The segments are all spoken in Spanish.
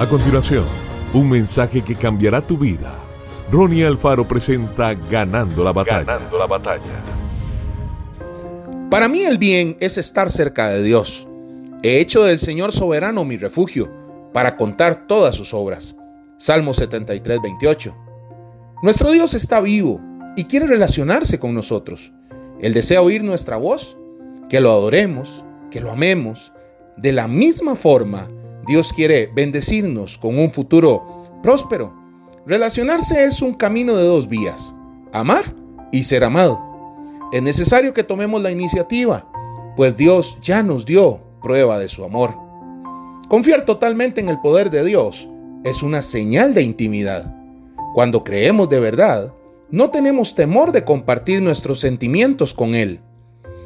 A continuación, un mensaje que cambiará tu vida. Ronnie Alfaro presenta Ganando la batalla. Ganando la batalla. Para mí el bien es estar cerca de Dios. He hecho del Señor soberano mi refugio para contar todas sus obras. Salmo 73, 28. Nuestro Dios está vivo y quiere relacionarse con nosotros. Él desea oír nuestra voz, que lo adoremos, que lo amemos. De la misma forma, Dios quiere bendecirnos con un futuro próspero. Relacionarse es un camino de dos vías, amar y ser amado. Es necesario que tomemos la iniciativa, pues Dios ya nos dio prueba de su amor. Confiar totalmente en el poder de Dios es una señal de intimidad. Cuando creemos de verdad, no tenemos temor de compartir nuestros sentimientos con Él.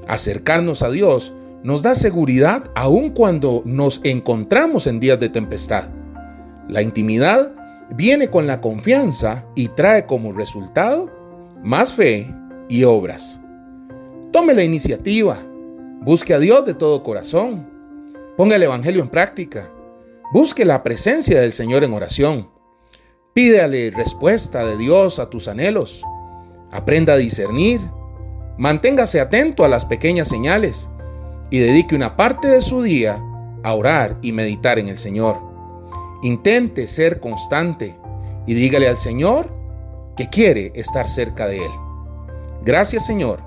Acercarnos a Dios nos da seguridad aun cuando nos encontramos en días de tempestad. La intimidad viene con la confianza y trae como resultado más fe y obras. Tome la iniciativa, busque a Dios de todo corazón, ponga el Evangelio en práctica, busque la presencia del Señor en oración, pídale respuesta de Dios a tus anhelos, aprenda a discernir, manténgase atento a las pequeñas señales, y dedique una parte de su día a orar y meditar en el Señor. Intente ser constante y dígale al Señor que quiere estar cerca de Él. Gracias Señor,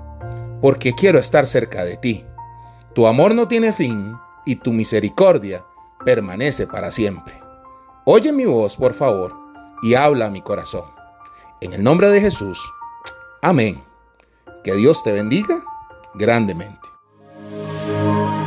porque quiero estar cerca de ti. Tu amor no tiene fin y tu misericordia permanece para siempre. Oye mi voz, por favor, y habla a mi corazón. En el nombre de Jesús. Amén. Que Dios te bendiga grandemente.